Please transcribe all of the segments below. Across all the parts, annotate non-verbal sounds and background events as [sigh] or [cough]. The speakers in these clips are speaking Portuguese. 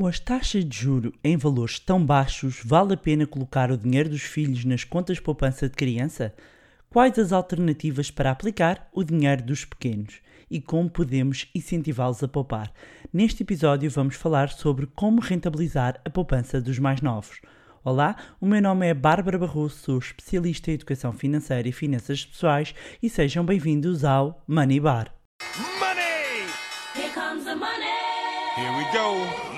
Com as taxas de juro em valores tão baixos, vale a pena colocar o dinheiro dos filhos nas contas de poupança de criança? Quais as alternativas para aplicar o dinheiro dos pequenos? E como podemos incentivá-los a poupar? Neste episódio vamos falar sobre como rentabilizar a poupança dos mais novos. Olá, o meu nome é Bárbara Barroso, sou especialista em educação financeira e finanças pessoais e sejam bem-vindos ao Money Bar. Money! Here comes the money. Here we go.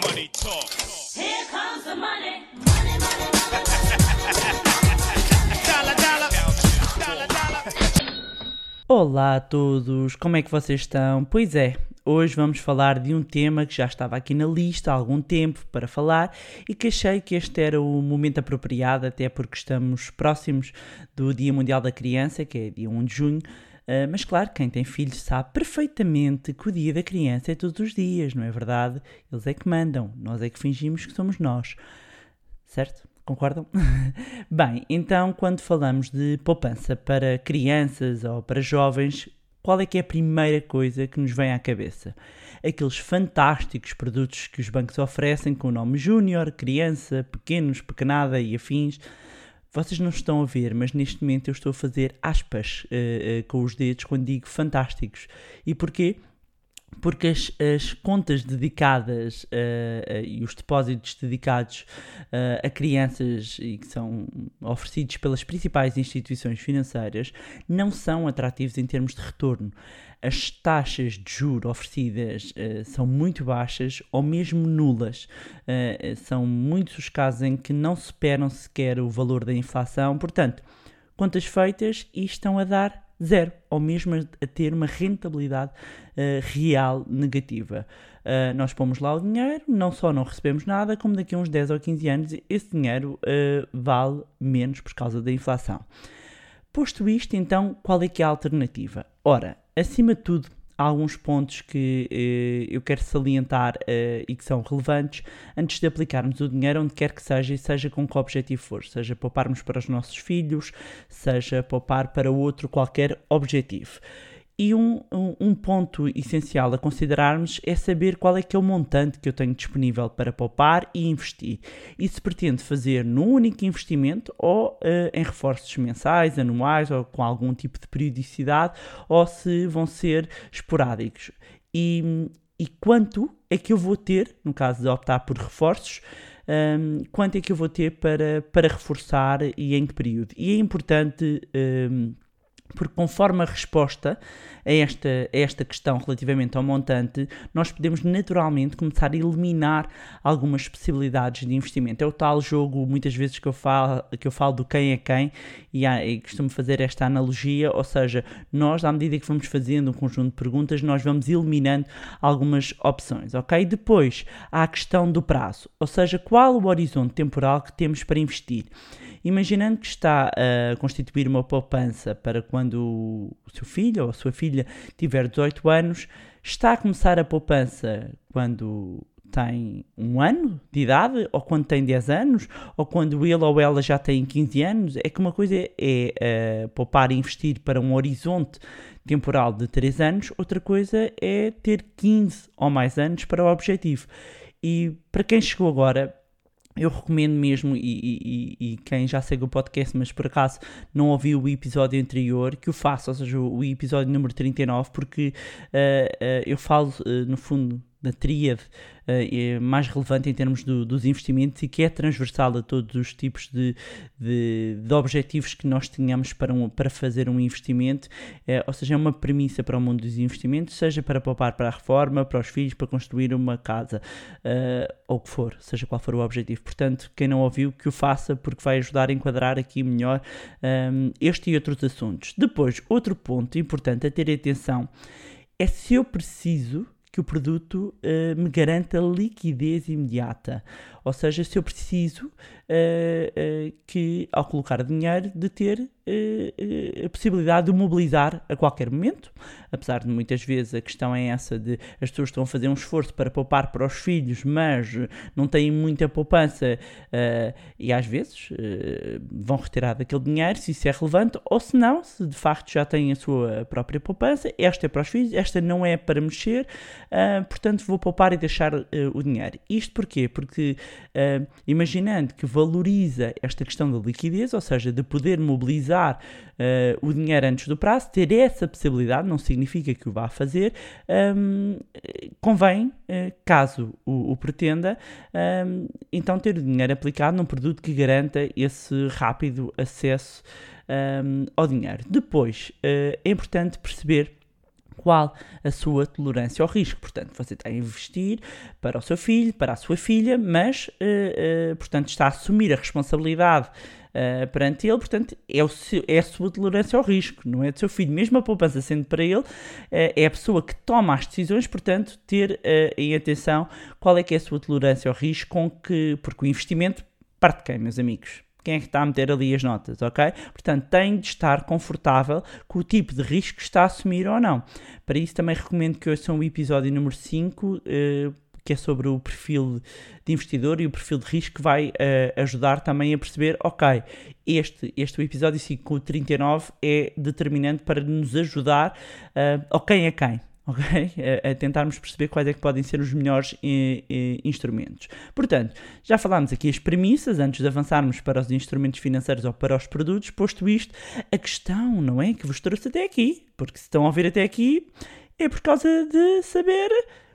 Olá a todos, como é que vocês estão? Pois é, hoje vamos falar de um tema que já estava aqui na lista há algum tempo para falar e que achei que este era o momento apropriado, até porque estamos próximos do Dia Mundial da Criança, que é dia 1 de junho. Ah, mas claro, quem tem filhos sabe perfeitamente que o dia da criança é todos os dias, não é verdade? Eles é que mandam, nós é que fingimos que somos nós. Certo? Concordam? [laughs] Bem, então quando falamos de poupança para crianças ou para jovens, qual é que é a primeira coisa que nos vem à cabeça? Aqueles fantásticos produtos que os bancos oferecem com o nome Júnior, Criança, Pequenos, Pequenada e afins. Vocês não estão a ver, mas neste momento eu estou a fazer aspas eh, eh, com os dedos quando digo fantásticos. E porquê? Porque as, as contas dedicadas eh, eh, e os depósitos dedicados eh, a crianças e que são oferecidos pelas principais instituições financeiras não são atrativos em termos de retorno. As taxas de juro oferecidas são muito baixas ou mesmo nulas. São muitos os casos em que não superam sequer o valor da inflação. Portanto, contas feitas e estão a dar zero, ou mesmo a, ter uma rentabilidade eh, real negativa. Eh, nós pomos lá o dinheiro, não só não recebemos nada, como daqui a uns 10 ou 15 anos esse dinheiro eh, vale menos por causa da inflação. Posto isto, então, qual é que é a alternativa? Ora, acima de tudo, alguns pontos que eh, eu quero salientar eh, e que são relevantes antes de aplicarmos o dinheiro onde quer que seja e seja com que objetivo for, seja pouparmos para os nossos filhos, seja poupar para outro qualquer objetivo. E um, um, um ponto essencial a considerarmos é saber qual é que é o montante que eu tenho disponível para poupar e investir. E se pretendo fazer num único investimento ou eh, em reforços mensais, anuais ou com algum tipo de periodicidade ou se vão ser esporádicos. E, e quanto é que eu vou ter, no caso de optar por reforços, hum, quanto é que eu vou ter para, para reforçar e em que período? E é importante hum, porque conforme a resposta a esta, a esta questão relativamente ao montante, nós podemos naturalmente começar a eliminar algumas possibilidades de investimento. É o tal jogo, muitas vezes, que eu falo, que eu falo do quem é quem, e, há- e costumo fazer esta analogia, ou seja, nós, à medida que vamos fazendo um conjunto de perguntas, nós vamos eliminando algumas opções, ok? Depois, há a questão do prazo, ou seja, qual o horizonte temporal que temos para investir. Imaginando que está a constituir uma poupança para quando o seu filho ou a sua filha tiver 18 anos, está a começar a poupança quando tem um ano de idade, ou quando tem 10 anos, ou quando ele ou ela já tem 15 anos. É que uma coisa é eh, poupar e investir para um horizonte temporal de 3 anos, outra coisa é ter 15 ou mais anos para o objetivo. E para quem chegou agora, eu recomendo mesmo, e, e- e- quem já segue o podcast, mas por acaso não ouviu o episódio anterior, que o faça, ou seja, o episódio número 39, porque eh, eh, eu falo, eh, no fundo, da tríade é mais relevante em termos do- dos investimentos e que é transversal a todos os tipos de, de, de objetivos que nós tenhamos para, um- para fazer um investimento, Eh, ou seja, é uma premissa para o mundo dos investimentos, seja para poupar para a reforma, para os filhos, para construir uma casa, eh, ou o que for, seja qual for o objetivo. Portanto, quem não ouviu, que o faça, porque vai ajudar a enquadrar aqui melhor ehm, este e outros assuntos. Depois, outro ponto importante a ter atenção é se eu preciso que o produto eh, me garanta liquidez imediata. Ou seja, se eu preciso eh, eh, que, ao colocar dinheiro, de ter eh, a possibilidade de mobilizar a qualquer momento, apesar de muitas vezes a questão é essa de as pessoas estão a fazer um esforço para poupar para os filhos, mas não têm muita poupança e às vezes vão retirar daquele dinheiro, se isso é relevante, ou se não, se de facto já têm a sua própria poupança, esta é para os filhos, esta não é para mexer, portanto vou poupar e deixar o dinheiro. Isto porquê? Porque ah, imaginando que valoriza esta questão da liquidez, ou seja, de poder mobilizar ah, o dinheiro antes do prazo, ter essa possibilidade, não significa que o vá fazer, ahm, convém, eh, caso o, o pretenda, ahm, então ter o dinheiro aplicado num produto que garanta esse rápido acesso ahm, ao dinheiro. Depois, eh, é importante perceber qual a sua tolerância ao risco. Portanto, você está a investir para o seu filho, para a sua filha, mas, eh, eh, portanto, está a assumir a responsabilidade eh, perante ele, portanto, é, seu- é a sua tolerância ao risco, não é do seu filho. Mesmo a poupança sendo para ele, é a pessoa que toma as decisões, portanto, ter em atenção qual é que é a sua tolerância ao risco, com que, porque o investimento parte de quem, meus amigos? Quem é que está a meter ali as notas, ok? Portanto, tem de estar confortável com o tipo de risco que está a assumir ou não. Para isso, também recomendo que ouçam o episódio número 5, eh, que é sobre o perfil de investidor e o perfil de risco, que vai eh, ajudar também a perceber, ok, este, este episódio 5 com o 39 é determinante para nos ajudar eh, ao quem é quem. [laughs] ok? A, a tentarmos perceber quais é que podem ser os melhores eh, eh, instrumentos. Portanto, já falámos aqui as premissas antes de avançarmos para os instrumentos financeiros ou para os produtos. Posto isto, a questão, não é? Que vos trouxe até aqui, porque se estão a ouvir até aqui é por causa de saber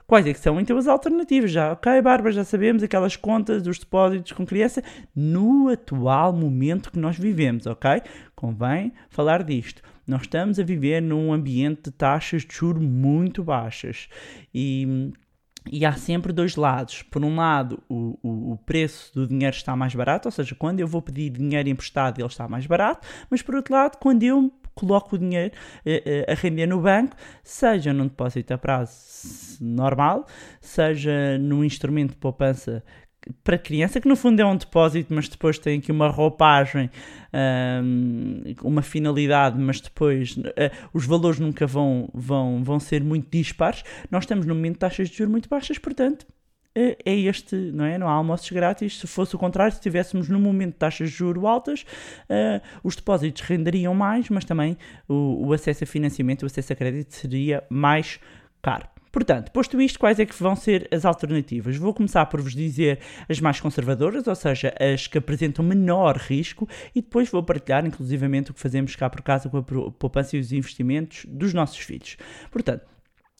quais é que são então as alternativas. Já, ok, Bárbara, já sabemos aquelas contas dos depósitos com criança no atual momento que nós vivemos, ok? Convém falar disto. Nós estamos a viver num ambiente de taxas de juros muito baixas e, e há sempre dois lados. Por um lado, o, o, o preço do dinheiro está mais barato, ou seja, quando eu vou pedir dinheiro emprestado, ele está mais barato, mas por outro lado, quando eu coloco o dinheiro eh, eh, a render no banco, seja num depósito a prazo normal, seja num instrumento de poupança para criança, que no fundo é um depósito, mas depois tem aqui uma roupagem, uma finalidade, mas depois eh, os valores nunca vão, vão, vão ser muito dispares. Nós estamos num momento de taxas de juros muito baixas, portanto, eh, é este, não é? Não há almoços grátis. Se fosse o contrário, se estivéssemos num momento de taxas de juros altas, eh, os depósitos renderiam mais, mas também o, o acesso a financiamento, o acesso a crédito seria mais caro. Portanto, posto isto, quais é que vão ser as alternativas? Vou começar por vos dizer as mais conservadoras, ou seja, as que apresentam menor risco, e depois vou partilhar, inclusivamente, o que fazemos cá por casa com a poupança e os investimentos dos nossos filhos. Portanto,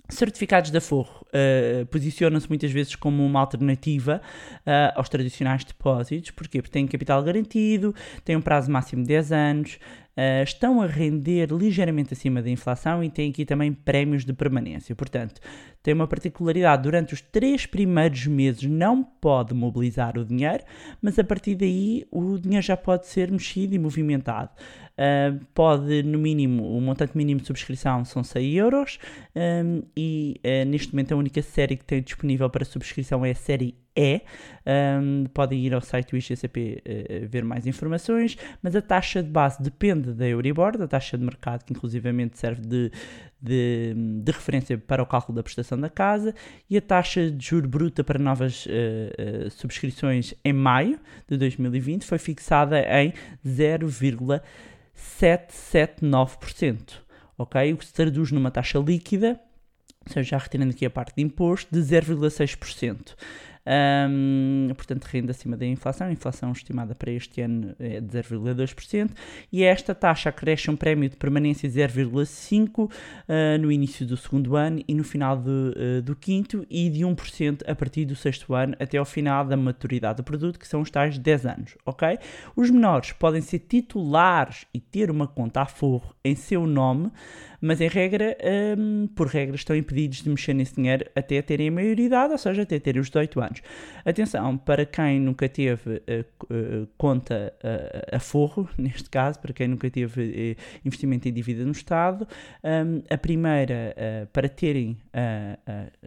Certificados de aforro uh, posicionam-se muitas vezes como uma alternativa uh, aos tradicionais depósitos. Porquê? Porque têm capital garantido, têm um prazo máximo de 10 anos, uh, estão a render ligeiramente acima da inflação e têm aqui também prémios de permanência. Portanto, tem uma particularidade: durante os três primeiros meses não pode mobilizar o dinheiro, mas a partir daí o dinheiro já pode ser mexido e movimentado. Uh, pode, no mínimo, o montante mínimo de subscrição são 100 euros um, e uh, neste momento a única série que tem disponível para subscrição é a série E. Um, podem ir ao site do IGCP uh, ver mais informações, mas a taxa de base depende da Euribor, da taxa de mercado, que inclusivamente serve de, de, de referência para o cálculo da prestação da casa, e a taxa de juro bruta para novas uh, uh, subscrições em maio de 2020 foi fixada em 0,779%, ok? O que se traduz numa taxa líquida, ou seja, já retirando aqui a parte de imposto, de 0,6%. Um, portanto, renda acima da inflação. A inflação estimada para este ano é de 0,2%. E esta taxa acresce um prémio de permanência de 0,5% uh, no início do segundo ano e no final de, uh, do quinto, e de 1% a partir do sexto ano até ao final da maturidade do produto, que são os tais 10 anos. ok? Os menores podem ser titulares e ter uma conta a forro em seu nome mas em regra, hum, por regra, estão impedidos de mexer nesse dinheiro até terem a maioridade, ou seja, até terem os 18 anos. Atenção, para quem nunca teve eh, conta eh, a forro, [laughs] neste caso, para quem nunca teve investimento em dívida no Estado, hum, a primeira, para terem,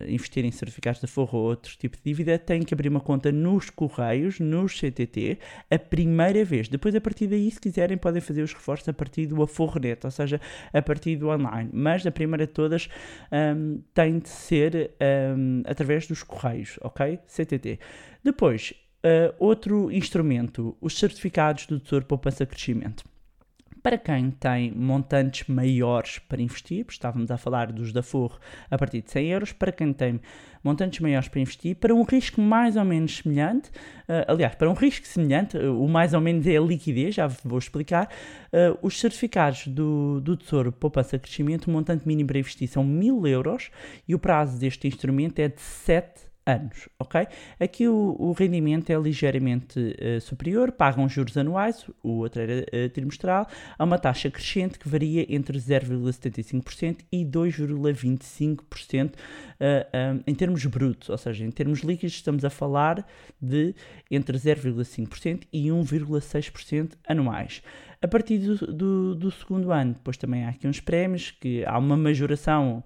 investir em certificados de forro ou outro tipo de dívida, têm que abrir uma conta nos Correios, nos CTT, a primeira vez. Depois, a partir daí, se quiserem, podem fazer os reforços a partir do Aforronet, ou seja, a partir do online. Mas a primeira de todas hum, tem de ser hum, através dos Correios, ok? CTT. Depois, uh, outro instrumento, os certificados do Tesouro Poupança Crescimento. Para quem tem montantes maiores para investir, estávamos a falar dos da Forro a partir de 100 euros, para quem tem montantes maiores para investir, para um risco mais ou menos semelhante, eh, aliás, para um risco semelhante, eh, o mais ou menos é a liquidez, já vou explicar, eh, os certificados do, do Tesouro Poupança Crescimento, o montante mínimo para investir são 1000 euros e o prazo deste instrumento é de 7 anos, ok? Aqui o, o rendimento é ligeiramente eh, superior, pagam juros anuais, o outro era eh, trimestral, a uma taxa crescente que varia entre 0,75% e 2,25% eh, eh, em termos brutos, ou seja, em termos líquidos estamos a falar de entre 0,5% e 1,6% anuais. A partir do, do, do segundo ano, depois também há aqui uns prémios, que há uma majoração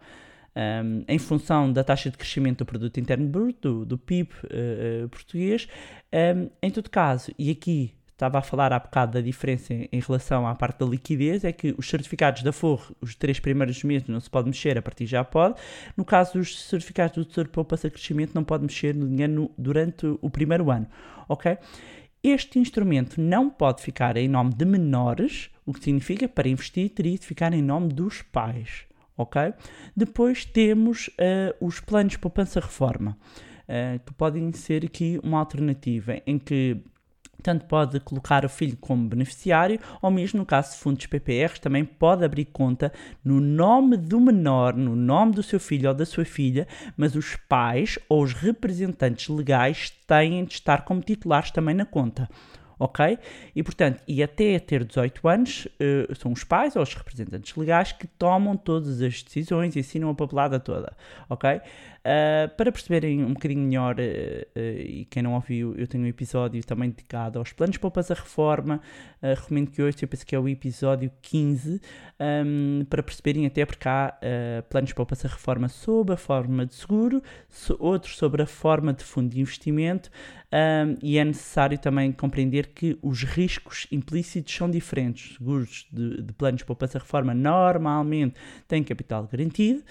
um, em função da taxa de crescimento do produto interno bruto, do, do PIB uh, uh, português. Um, em todo caso, e aqui estava a falar há bocado da diferença em, relação à parte da liquidez, é que os certificados da Forro, os três primeiros meses não se pode mexer, a partir já pode. No caso dos certificados do Tesouro de Poupança Crescimento, não pode mexer no dinheiro durante o primeiro ano, ok? Este instrumento não pode ficar em nome de menores, o que significa para investir teria de ficar em nome dos pais, ok? Depois temos eh, os planos poupança-reforma, eh, que podem ser aqui uma alternativa em que tanto pode colocar o filho como beneficiário, ou mesmo no caso de fundos PPRs, também pode abrir conta no nome do menor, no nome do seu filho ou da sua filha, mas os pais ou os representantes legais têm de estar como titulares também na conta. Ok? E portanto, e até ter 18 anos, eh, são os pais ou os representantes legais que tomam todas as decisões e assinam a papelada toda. Ok? Uh, para perceberem um bocadinho melhor, uh, uh, e quem não ouviu, eu tenho um episódio também dedicado aos planos de poupança reforma. Recomendo que hoje, eu penso que é o episódio 15, um, para perceberem até porque há planos de poupança reforma sob a forma de seguro, so, outros sobre a forma de fundo de investimento, um, e é necessário também compreender que os riscos implícitos são diferentes. Seguros de, de planos poupança reforma normalmente têm capital garantido.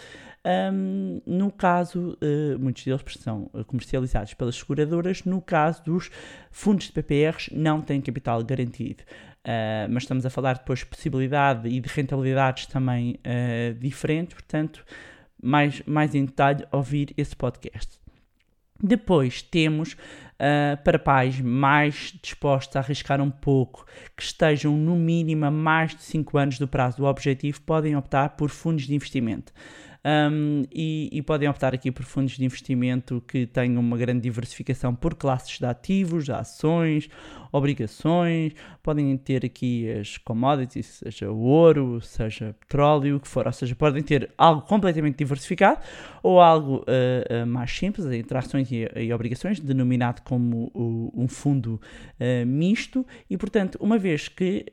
Um, no caso, uh, muitos deles são uh, comercializados pelas seguradoras, no caso dos fundos de PPRs, não têm capital garantido. Uh, mas estamos a falar depois de possibilidade e de rentabilidades também diferentes, portanto, mais, mais em detalhe, ouvir esse podcast. Depois temos uh, para pais mais dispostos a arriscar um pouco, que estejam no mínimo a mais de 5 anos do prazo do objetivo, podem optar por fundos de investimento. Um, e, e, podem optar aqui por fundos de investimento que tenham uma grande diversificação por classes de ativos, ações, obrigações, podem ter aqui as commodities, seja o ouro, seja petróleo, o que for, ou seja, podem ter algo completamente diversificado ou algo uh, uh, mais simples, entre ações e, e obrigações, denominado como o, um fundo uh, misto, e portanto, uma vez que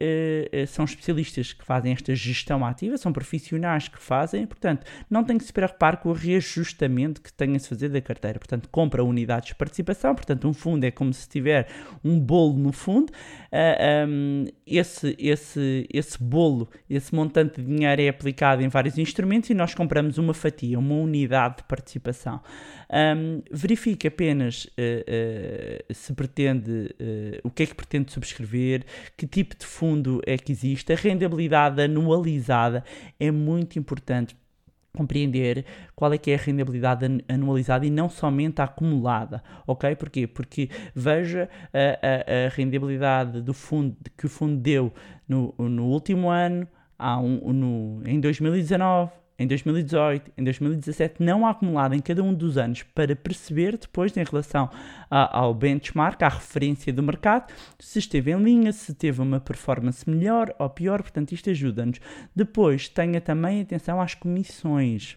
são especialistas que fazem esta gestão ativa, são profissionais que fazem, portanto, não tem que se preocupar com o reajustamento que tenha de fazer da carteira. Portanto, compra unidades de participação, portanto, um fundo é como se tiver um bolo no fundo. Uh, um, esse, esse, esse bolo, esse montante de dinheiro é aplicado em vários instrumentos e nós compramos uma fatia, uma unidade de participação. Um, verifique apenas uh, uh, se pretende, o que é que pretende subscrever, que tipo de fundo é que existe, a rendabilidade anualizada é muito importante compreender qual é que é a rendabilidade anualizada e não somente a acumulada, ok? Porquê? Porque veja a, a, a do fundo que o fundo deu no, no último ano, há um, no, em 2019, em 2018, em 2017, não acumulada em cada um dos anos para perceber depois em relação a- ao benchmark, à referência do mercado, se esteve em linha, se teve uma performance melhor ou pior, portanto isto ajuda-nos. Depois tenha também atenção às comissões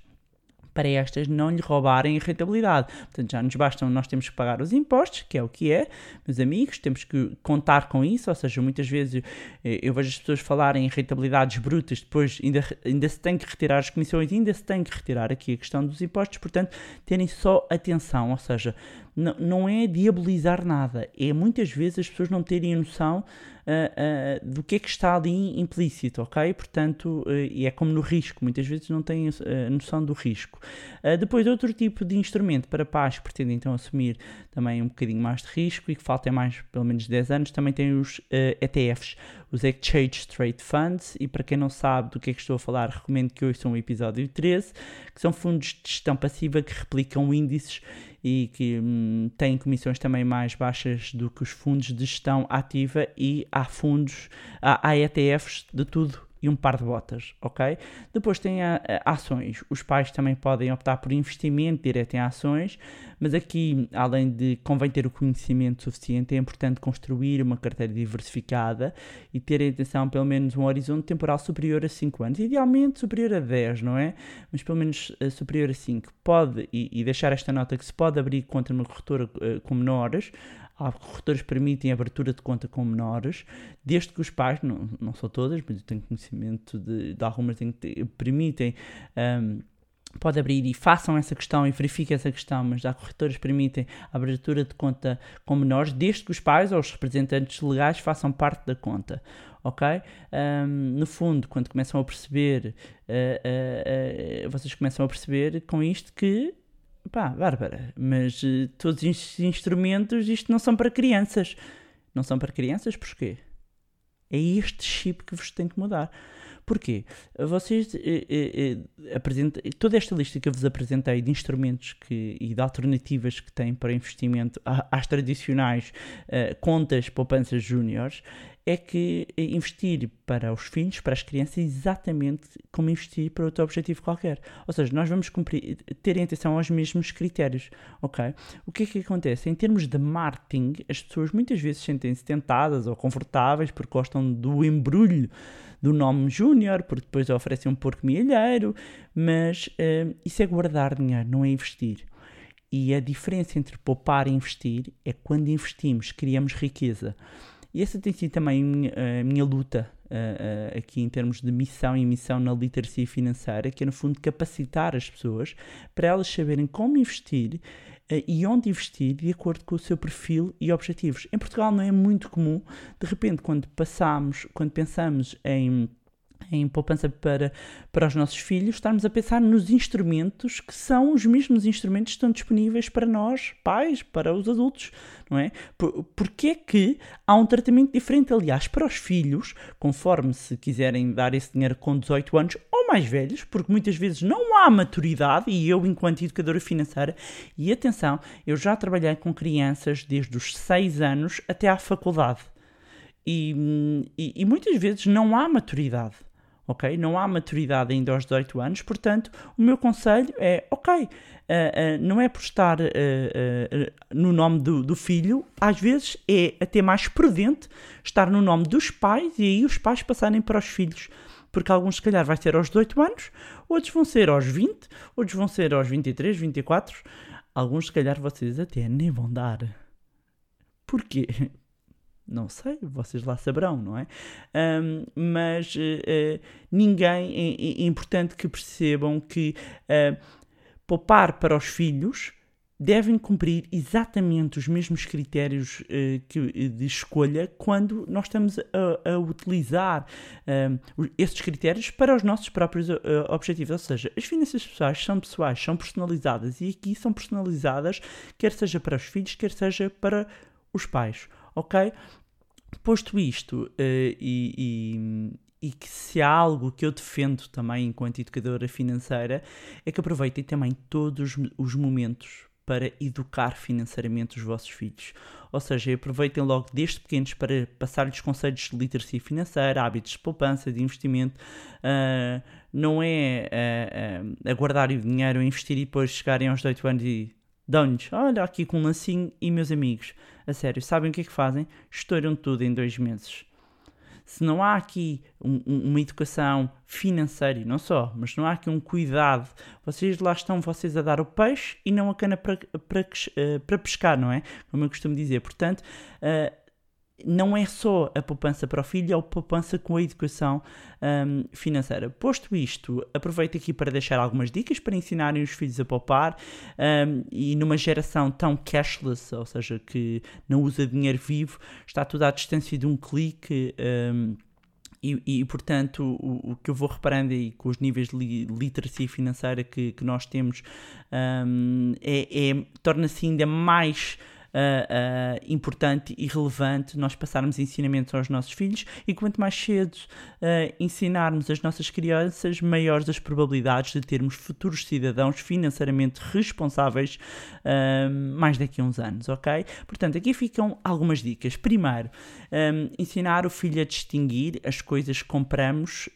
para estas não lhe roubarem a rentabilidade. Portanto, já nos bastam, nós temos que pagar os impostos, que é o que é, meus amigos, temos que contar com isso, ou seja, muitas vezes eh, eu vejo as pessoas falarem em rentabilidades brutas, depois ainda, ainda se tem que retirar as comissões, ainda se tem que retirar aqui a questão dos impostos, portanto, terem só atenção, ou seja, não, não é diabolizar nada, é muitas vezes as pessoas não terem noção ah, ah, do que é que está ali implícito, ok? Portanto, eh, e é como no risco, muitas vezes não têm a noção do risco. Ah, depois, outro tipo de instrumento para pais que pretendem então assumir também um bocadinho mais de risco e que faltem mais pelo menos 10 anos, também tem os eh, ETFs, os Exchange Trade Funds, e para quem não sabe do que é que estou a falar, recomendo que ouçam o episódio 13, que são fundos de gestão passiva que replicam índices e que hum, têm comissões também mais baixas do que os fundos de gestão ativa e há fundos, há, há ETFs de tudo e um par de botas, ok? Depois tem a- a- ações. Os pais também podem optar por investimento direto em ações, mas aqui, além de convém ter o conhecimento suficiente, é importante construir uma carteira diversificada e ter em atenção pelo menos um horizonte temporal superior a 5 anos, idealmente superior a 10, não é? Mas pelo menos eh, superior a 5. Pode, e, e deixar esta nota que se pode abrir conta numa corretora eh, com menores, que permitem a abertura de conta com menores, desde que os pais, não, não são todas, mas eu tenho conhecimento de, de algumas que te- permitem. ahm, pode abrir e façam essa questão e verifiquem essa questão, mas há corretoras que permitem a abertura de conta com menores, desde que os pais ou os representantes legais façam parte da conta. Ok? Ahm, no fundo, quando começam a perceber, ah, ah, ah, vocês começam a perceber com isto que, pá, Bárbara, mas eh, todos estes instrumentos, isto não são para crianças. Não são para crianças, porquê? É este chip que vos tem que mudar. Porquê? Vocês eh, eh, eh, toda esta lista que eu vos apresentei de instrumentos que, e de alternativas que têm para investimento às tradicionais eh, contas poupanças júniores é que eh, investir para os filhos, para as crianças, é exatamente como investir para outro objetivo qualquer. Ou seja, nós vamos cumprir, ter em atenção aos mesmos critérios, ok? O que é que acontece? Em termos de marketing, as pessoas muitas vezes sentem-se tentadas ou confortáveis porque gostam do embrulho do nome Júnior, porque depois oferecem um porco milheiro, mas eh, isso é guardar dinheiro, não é investir. E a diferença entre poupar e investir é quando investimos, criamos riqueza. E essa tem sido também a minha, a minha luta aqui em termos de missão e missão na literacia financeira, que é no fundo capacitar as pessoas para elas saberem como investir eh, e onde investir de acordo com o seu perfil e objetivos. Em Portugal não é muito comum, de repente, quando passamos, quando pensamos em em poupança para, para os nossos filhos, estarmos a pensar nos instrumentos que são os mesmos instrumentos que estão disponíveis para nós, pais, para os adultos, não é? Por, porque é que há um tratamento diferente, aliás, para os filhos, conforme se quiserem dar esse dinheiro com 18 anos ou mais velhos, porque muitas vezes não há maturidade, e eu, enquanto educadora financeira, e atenção, eu já trabalhei com crianças desde os 6 anos até à faculdade. E, hum, e, e muitas vezes não há maturidade, ok? Não há maturidade ainda aos 18 anos, portanto, o meu conselho é, ok, ah, ah, não é por estar ah, no nome do, do filho, às vezes é até mais prudente estar no nome dos pais e aí os pais passarem para os filhos. Porque alguns, se calhar, vai ser aos 18 anos, outros vão ser aos 20, outros vão ser aos 23, 24. Alguns, se calhar, vocês até nem vão dar. Porquê? Não sei, vocês lá saberão, não é? Ahm, mas eh, ninguém. É, é importante que percebam que eh, poupar para os filhos devem cumprir exatamente os mesmos critérios eh, que, de escolha quando nós estamos a, a utilizar o- esses critérios para os nossos próprios eh, objetivos. Ou seja, as finanças pessoais são pessoais, são personalizadas e aqui são personalizadas, quer seja para os filhos, quer seja para os pais, ok? Posto isto, eh, e, e- e que se há algo que eu defendo também enquanto educadora financeira, é que aproveitem também todos os- os momentos para educar financeiramente os vossos filhos. Ou seja, aproveitem logo desde pequenos para passar-lhes conceitos de literacia financeira, hábitos de poupança, de investimento. Uh, não é uh, uh, aguardar o dinheiro, investir e depois chegarem aos 18 anos e dão-lhes, olha aqui com um lacinho e meus amigos. A sério, sabem o que é que fazem? Estouram tudo em dois meses se não há aqui um, um, uma educação financeira, e não só, mas não há aqui um cuidado, vocês lá estão vocês a dar o peixe e não a cana para, para pescar, não é? Como eu costumo dizer. Portanto, uh, não é só a poupança para o filho, é a poupança com a educação um, financeira. Posto isto, aproveito aqui para deixar algumas dicas para ensinarem os filhos a poupar um, e numa geração tão cashless, ou seja, que não usa dinheiro vivo, está tudo à distância de um clique. Um, e, e, portanto, o, o, que eu vou reparando aí com os níveis de li, literacia financeira que, que nós temos é, é torna-se ainda mais uh, uh, importante e relevante nós passarmos ensinamentos aos nossos filhos e quanto mais cedo uh, ensinarmos as nossas crianças, maiores as probabilidades de termos futuros cidadãos financeiramente responsáveis mais daqui a uns anos, ok? Portanto, aqui ficam algumas dicas. Primeiro, um, ensinar o filho a distinguir as coisas que compramos,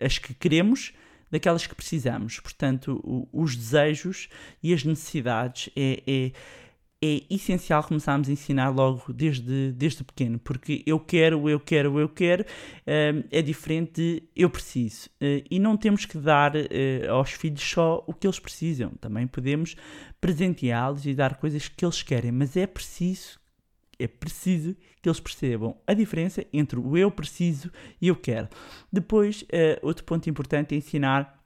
as que queremos daquelas que precisamos. Portanto, o, os desejos e as necessidades é, é, é, essencial começarmos a ensinar logo desde, desde pequeno, porque eu quero, eu quero, eu quero uh, é diferente de eu preciso. Uh, e não temos que dar uh, aos filhos só o que eles precisam, também podemos presenteá-los e dar coisas que eles querem, mas é preciso é preciso que eles percebam a diferença entre o eu preciso e eu quero. Depois, uh, outro ponto importante é ensinar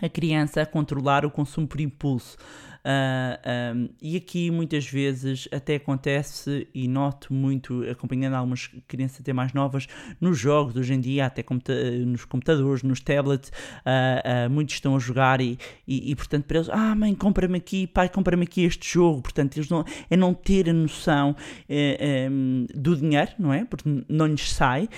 a criança a controlar o consumo por impulso. Uh, ah, um, e aqui muitas vezes até acontece, e noto muito, acompanhando algumas crianças até mais novas, nos jogos hoje em dia, até computa nos computadores, nos tablets, uh, uh, muitos estão a jogar e, e, e, portanto para eles, ah mãe, compra-me aqui, pai, compra-me aqui este jogo, portanto eles não, é não ter a noção eh, do dinheiro, não é? Porque não lhes sai.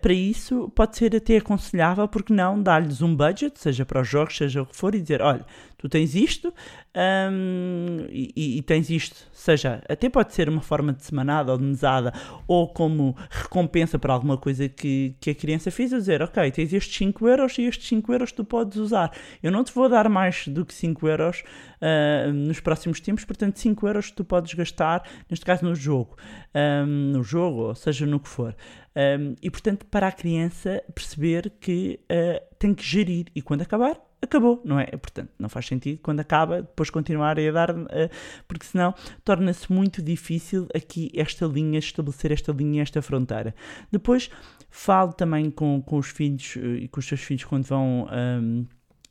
para isso pode ser até aconselhável, porque não dar-lhes um budget, seja para os jogos, seja o que for, e dizer, olha, tu tens isto um, e, e, tens isto, seja, até pode ser uma forma de semanada ou de mesada, ou como recompensa para alguma coisa que, que a criança fez, a dizer, ok, tens estes 5 euros e estes 5 euros tu podes usar. Eu não te vou dar mais do que 5 euros uh, nos próximos tempos, portanto 5 euros tu podes gastar, neste caso no jogo, um, no jogo, ou seja, no que for. Um, e portanto, para a criança perceber que uh, tem que gerir e quando acabar, acabou, não é? Portanto, não faz sentido quando acaba depois continuar a dar, uh, porque senão torna-se muito difícil aqui esta linha, estabelecer esta linha, esta fronteira. Depois, falo também com, com os filhos uh, e com os seus filhos quando vão. Um,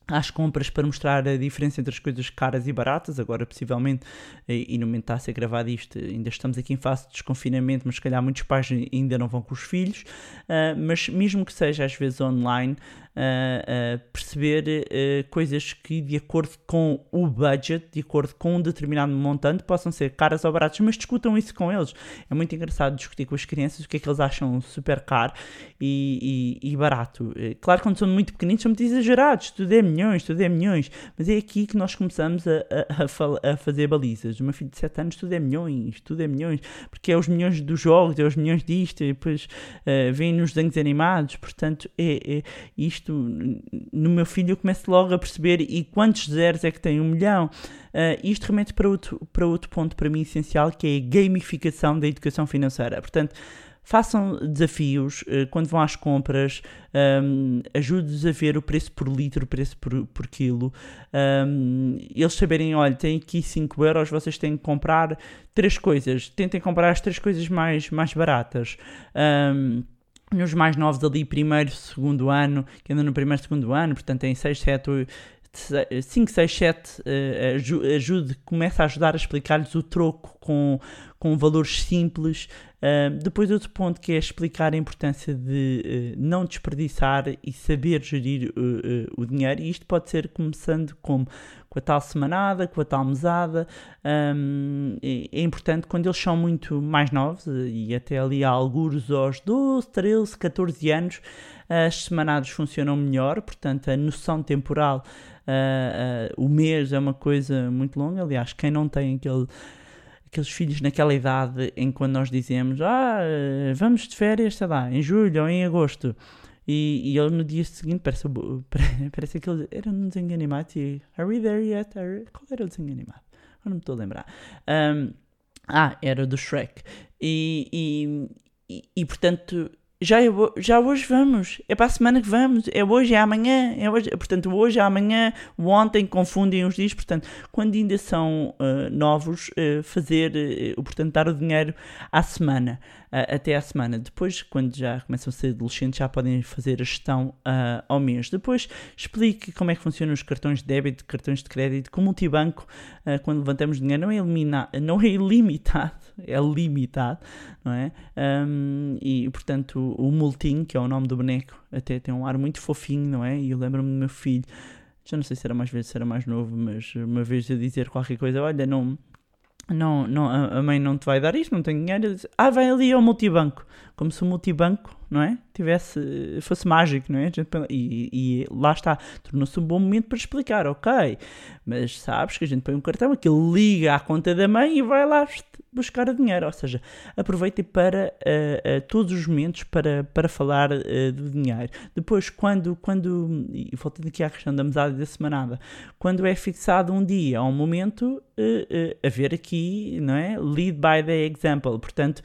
às compras para mostrar a diferença entre as coisas caras e baratas. Agora, possivelmente, e no momento está a ser gravado isto, ainda estamos aqui em fase de desconfinamento, mas se calhar muitos pais ainda não vão com os filhos. Uh, mas mesmo que seja às vezes online, uh, perceber coisas que, de acordo com o budget, de acordo com um determinado montante, possam ser caras ou baratas, mas discutam isso com eles. É muito engraçado discutir com as crianças o que é que eles acham super caro e, e, e barato. Claro, quando são muito pequeninos, são muito exagerados, tudo é milhões, tudo é milhões. Mas é aqui que nós começamos a, a, a fazer balizas. Uma filha de 7 anos, tudo é milhões, tudo é milhões. Porque é os milhões dos jogos, é os milhões disto, e depois uh, vem nos desenhos animados. Portanto, é, é, isto, no meu filho, eu começo logo a perceber e quantos zeros é que tem um milhão. Uh, isto remete para outro, para outro ponto, para mim, essencial, que é a gamificação da educação financeira. Portanto, façam desafios uh, quando vão às compras, um, ajude-os a ver o preço por litro, o preço por, por quilo. Um, eles saberem, olha, tem aqui 5 euros, vocês têm que comprar três coisas. Tentem comprar as três coisas mais, mais baratas. Um, nos mais novos ali, primeiro, segundo ano, que andam no primeiro, segundo ano, portanto tem 6, 7, 8, 5, 6, 7 ajude, começa a ajudar a explicar-lhes o troco com, com valores simples. Uh, depois, outro ponto que é explicar a importância de uh, não desperdiçar e saber gerir uh, o dinheiro. E isto pode ser começando como com a tal semanada, com a tal mesada. Um, é, é importante quando eles são muito mais novos e até ali há alguns aos 12, 13, 14 anos, as semanadas funcionam melhor, portanto, a noção temporal. O mês é uma coisa muito longa. Aliás, quem não tem aquele aqueles filhos naquela idade em que quando nós dizemos ah, vamos de férias, sei lá, em julho ou em agosto e, e ele no dia seguinte parece, [laughs] parece que ele era um desenho animado e Are we there yet? Are, qual era o desenho animado? Eu não me estou a lembrar. Um, ah, era do Shrek. E, e, e, e portanto já, é já hoje vamos, é para a semana que vamos, é hoje, é amanhã, é hoje, portanto, hoje, é amanhã, ontem, confundem os dias, portanto, quando ainda são uh, novos, uh, fazer, uh, portanto, dar o dinheiro à semana, até à semana. Depois, quando já começam a ser adolescentes, já podem fazer a gestão ao mês. Depois, explique como é que funcionam os cartões de débito, cartões de crédito, com o multibanco, quando levantamos dinheiro, não é, não é ilimitado, é limitado, não é? Um, e, portanto, o Multinho, que é o nome do boneco, até tem um ar muito fofinho, não é? E eu lembro-me do meu filho, já não sei se era mais velho, se era mais novo, mas uma vez a dizer qualquer coisa, olha, não, não, não, a mãe não te vai dar isto, não tem dinheiro. Diz, ah, vai ali ao multibanco. Como se o multibanco, não é? Tivesse, fosse mágico, não é? E, e lá está, tornou-se um bom momento para explicar, ok, mas sabes que a gente põe um cartão, aquilo liga à conta da mãe e vai lá buscar o dinheiro. Ou seja, aproveitem para uh, uh, todos os momentos para, para falar uh, do dinheiro. Depois, quando, quando, e voltando aqui à questão da mesada e da semanada, quando é fixado um dia ou um momento, uh, haver aqui, não é? Lead by the example, portanto,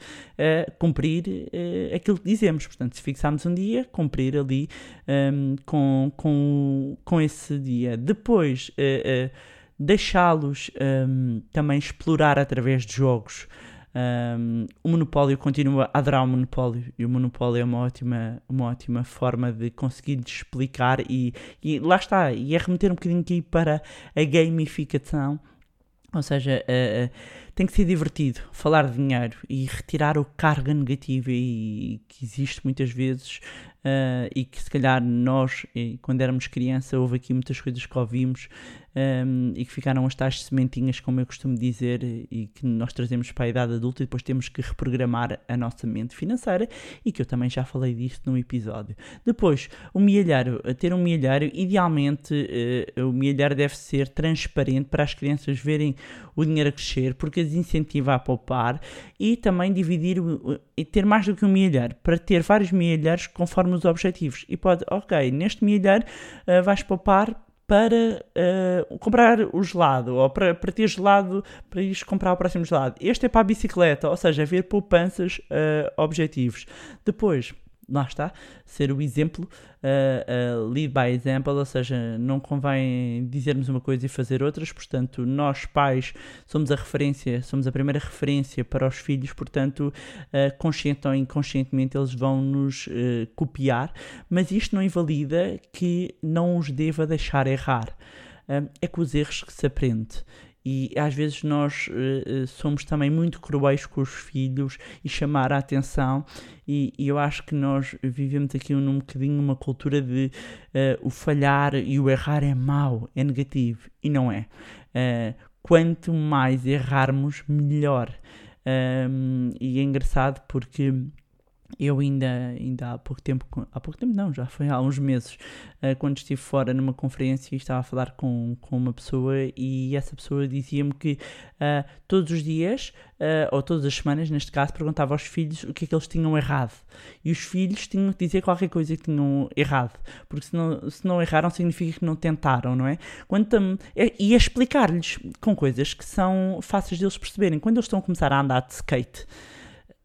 cumprir aquilo que dizemos. Portanto, se fixarmos um dia, cumprir ali um, ehm, com, com, com esse dia. Depois, deixá-los um, também explorar através de jogos. Um, o Monopólio continua a adorar o Monopólio e o Monopólio é uma ótima, uma ótima forma de conseguir explicar e, e lá está, e é remeter um bocadinho aqui para a gamificação, ou seja, uh, uh, tem que ser divertido falar de dinheiro e retirar o carga negativa e, que existe muitas vezes uh, e que se calhar nós, quando éramos criança, houve aqui muitas coisas que ouvimos um, e que ficaram as tais sementinhas, como eu costumo dizer, e que nós trazemos para a idade adulta e depois temos que reprogramar a nossa mente financeira e que eu também já falei disto num episódio. Depois, o milheiro, ter um milheiro, idealmente uh, o milheiro deve ser transparente para as crianças verem o dinheiro a crescer, porque as incentiva a poupar e também dividir e ter mais do que um milheiro, para ter vários milheiros conforme os objetivos. E pode, ok, neste milheiro uh, vais poupar para uh, comprar o gelado ou para, para ter gelado para ir comprar o próximo gelado. Este é para a bicicleta, ou seja, ver poupanças uh, objetivos. Depois, lá está, ser o exemplo, uh, uh, lead by example, ou seja, não convém dizermos uma coisa e fazer outras, portanto, nós pais somos a referência, somos a primeira referência para os filhos, portanto, uh, consciente ou inconscientemente eles vão nos copiar, mas isto não invalida que não os deva deixar errar. é com os erros que se aprende e às vezes nós uh, somos também muito cruéis com os filhos e chamar a atenção e, e, eu acho que nós vivemos aqui num bocadinho uma cultura de uh, o falhar e o errar é mau, é negativo e não é. Uh, quanto mais errarmos, melhor. Um, e é engraçado porque eu ainda, ainda há pouco tempo, há pouco tempo não, já foi há uns meses, uh, quando estive fora numa conferência e estava a falar com, com uma pessoa e essa pessoa dizia-me que uh, todos os dias, uh, ou todas as semanas, neste caso, perguntava aos filhos o que é que eles tinham errado. E os filhos tinham que dizer qualquer coisa que tinham errado, porque se não, se não erraram significa que não tentaram, não é? Quando é, e a explicar-lhes com coisas que são fáceis deles perceberem. Quando eles estão a começar a andar de skate,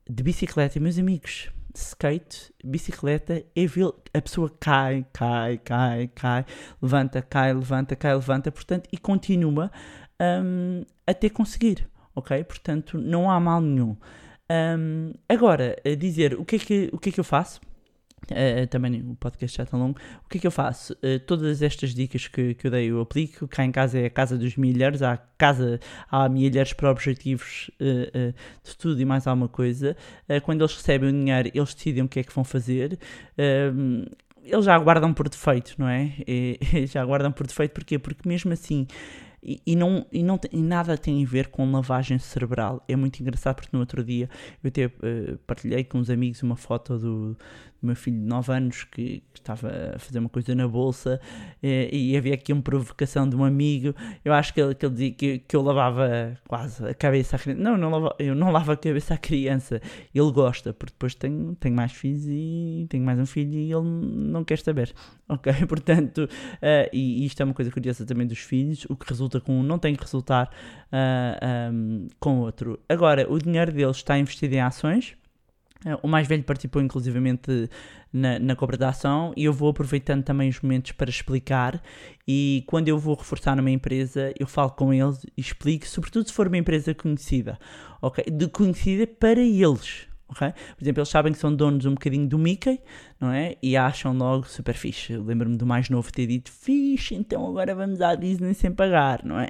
de bicicleta, meus amigos, skate, bicicleta, é a pessoa cai, cai, cai, cai, levanta, cai, levanta, cai, levanta, portanto, e continua um, até conseguir, ok? Portanto, não há mal nenhum. Um, agora, dizer o que, é que, o que é que eu faço? Uh, também o podcast já está longo. O que é que eu faço? Uh, todas estas dicas que, que eu dei eu aplico. Cá em casa é a casa dos milhares, há casa, há milhares para objetivos uh, de tudo e mais alguma coisa. quando eles recebem o dinheiro, eles decidem o que é que vão fazer. eles já aguardam por defeito, não é? [laughs] E, já aguardam por defeito, porquê? Porque mesmo assim e, e, não, e, não e nada tem a ver com lavagem cerebral. É muito engraçado porque no outro dia eu até uh, partilhei com uns amigos uma foto do, meu filho de 9 anos que, que, estava a fazer uma coisa na bolsa uh, e havia aqui uma provocação de um amigo. Eu acho que ele, que ele dizia que, que eu lavava quase a cabeça à criança. Não, não lavo, eu não lavo a cabeça à criança. Ele gosta, porque depois tenho, tenho mais filhos e tenho mais um filho e ele não quer saber. [laughs] Ok? Portanto, uh, e, e isto é uma coisa curiosa também dos filhos, o que resulta com um não tem que resultar uh, ah, um, com outro. Agora, o dinheiro deles está investido em ações. Uh, o mais velho participou inclusivamente na, na compra da ação e eu vou aproveitando também os momentos para explicar e quando eu vou reforçar numa empresa eu falo com eles e explico, sobretudo se for uma empresa conhecida, ok? De conhecida para eles, Okay? Por exemplo, eles sabem que são donos um bocadinho do Mickey, não é? E acham logo super fixe. Lembro-me do mais novo ter dito fixe, então agora vamos à Disney sem pagar, não é?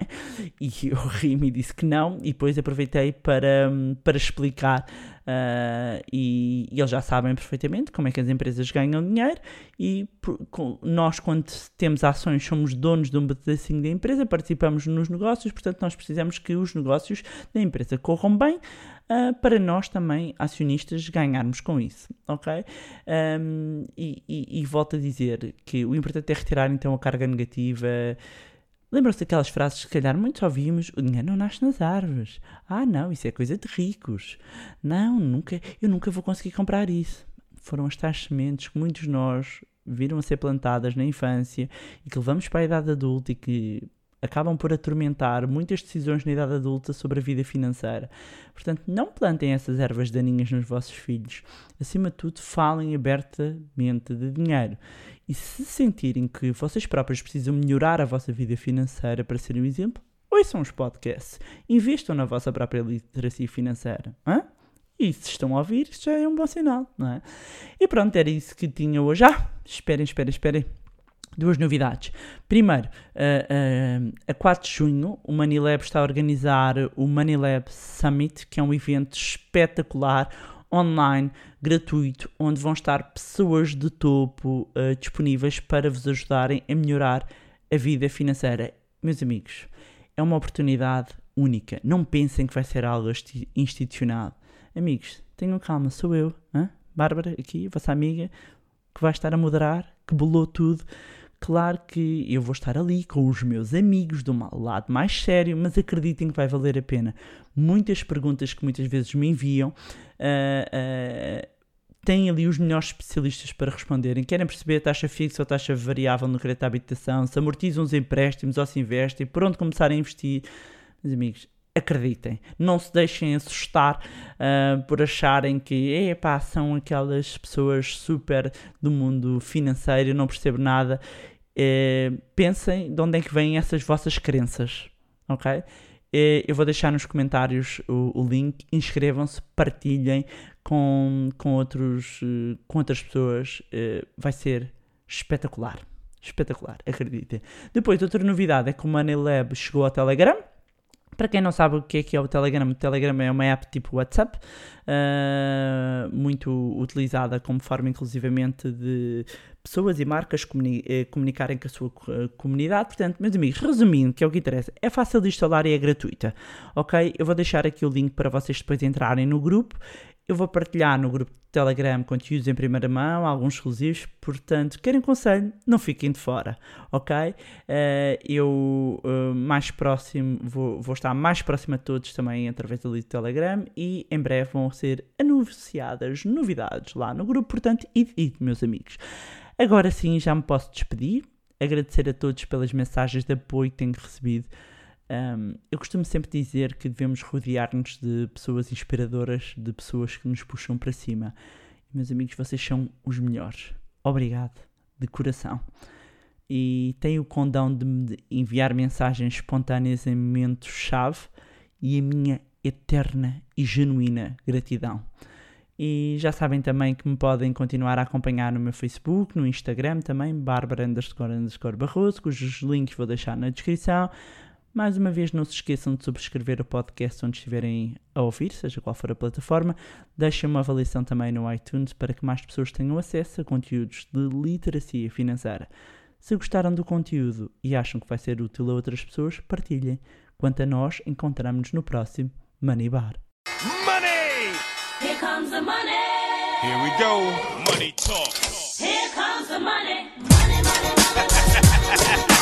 E [laughs] eu ri-me e disse que não, e depois aproveitei para, para explicar. Uh, e, e, eles já sabem perfeitamente como é que as empresas ganham dinheiro e por, com, nós quando temos ações somos donos de um pedacinho da empresa, participamos nos negócios, portanto nós precisamos que os negócios da empresa corram bem uh, para nós também, acionistas, ganharmos com isso, ok? Um, e, e, e volto a dizer que o importante é retirar então a carga negativa. Lembram-se daquelas frases que, se calhar, muitos ouvimos: o dinheiro não nasce nas árvores. Ah, não, isso é coisa de ricos. Não, nunca, eu nunca vou conseguir comprar isso. Foram as tais sementes que muitos de nós viram a ser plantadas na infância e que levamos para a idade adulta e que acabam por atormentar muitas decisões na idade adulta sobre a vida financeira. Portanto, não plantem essas ervas daninhas nos vossos filhos. Acima de tudo, falem abertamente de dinheiro. E se sentirem que vocês próprios precisam melhorar a vossa vida financeira para serem um exemplo, ouçam os podcasts. Investam na vossa própria literacia financeira. Hã? E se estão a ouvir, já é um bom sinal, não é? E pronto, era isso que tinha hoje. Ah, esperem, esperem, esperem duas novidades. Primeiro, uh, uh, a 4 de junho, o Manilab está a organizar o Manilab Summit, que é um evento espetacular, online, gratuito, onde vão estar pessoas de topo uh, disponíveis para vos ajudarem a melhorar a vida financeira. Meus amigos, é uma oportunidade única. Não pensem que vai ser algo institucional. Amigos, tenham calma, sou eu, hein? Bárbara, aqui, vossa amiga, que vai estar a moderar, que bolou tudo. Claro que eu vou estar ali com os meus amigos do lado mais sério, mas acreditem que vai valer a pena. Muitas perguntas que muitas vezes me enviam. Uh, uh, têm ali os melhores especialistas para responderem. Querem perceber a taxa fixa ou taxa variável no crédito à habitação, se amortizam os empréstimos ou se investem, por onde começar a investir. Meus amigos, acreditem, não se deixem assustar uh, por acharem que epá, são aquelas pessoas super do mundo financeiro, não percebo nada. Uh, pensem de onde é que vêm essas vossas crenças, ok? Uh, eu vou deixar nos comentários o, o link, inscrevam-se, partilhem com, com, outros, eh, com outras pessoas, vai ser espetacular. Espetacular, acreditem. Depois, outra novidade é que o Money Lab chegou ao Telegram para quem não sabe o que é que é o Telegram, o Telegram é uma app tipo WhatsApp, uh, muito utilizada como forma inclusivamente de pessoas e marcas comuni eh, comunicarem com a sua uh, comunidade. Portanto, meus amigos, resumindo, que é o que interessa, é fácil de instalar e é gratuita. Ok? Eu vou deixar aqui o link para vocês depois entrarem no grupo eu vou partilhar no grupo de Telegram conteúdos em primeira mão, alguns exclusivos, portanto, querem conselho, não fiquem de fora, ok? Uh, eu uh, mais próximo, vou, vou, estar mais próximo a todos também através do Telegram e em breve vão ser anunciadas novidades lá no grupo, portanto, id, id, meus amigos. Agora sim, já me posso despedir, agradecer a todos pelas mensagens de apoio que tenho recebido um, eu costumo sempre dizer que devemos rodear-nos de pessoas inspiradoras, de pessoas que nos puxam para cima. Meus amigos, vocês são os melhores. Obrigado, de coração. E tenho o condão de me enviar mensagens espontâneas em momentos-chave e a minha eterna e genuína gratidão. E já sabem também que me podem continuar a acompanhar no meu Facebook, no Instagram também, Bárbara underscore underscore Barroso, cujos links vou deixar na descrição. Mais uma vez, não se esqueçam de subscrever o podcast onde estiverem a ouvir, seja qual for a plataforma. Deixem uma avaliação também no iTunes para que mais pessoas tenham acesso a conteúdos de literacia financeira. Se gostaram do conteúdo e acham que vai ser útil a outras pessoas, partilhem. Quanto a nós, encontramos-nos no próximo Money Bar. Money! Here comes the money. Here we go. Money talk. Here comes the [laughs] money. Money, money, money, money.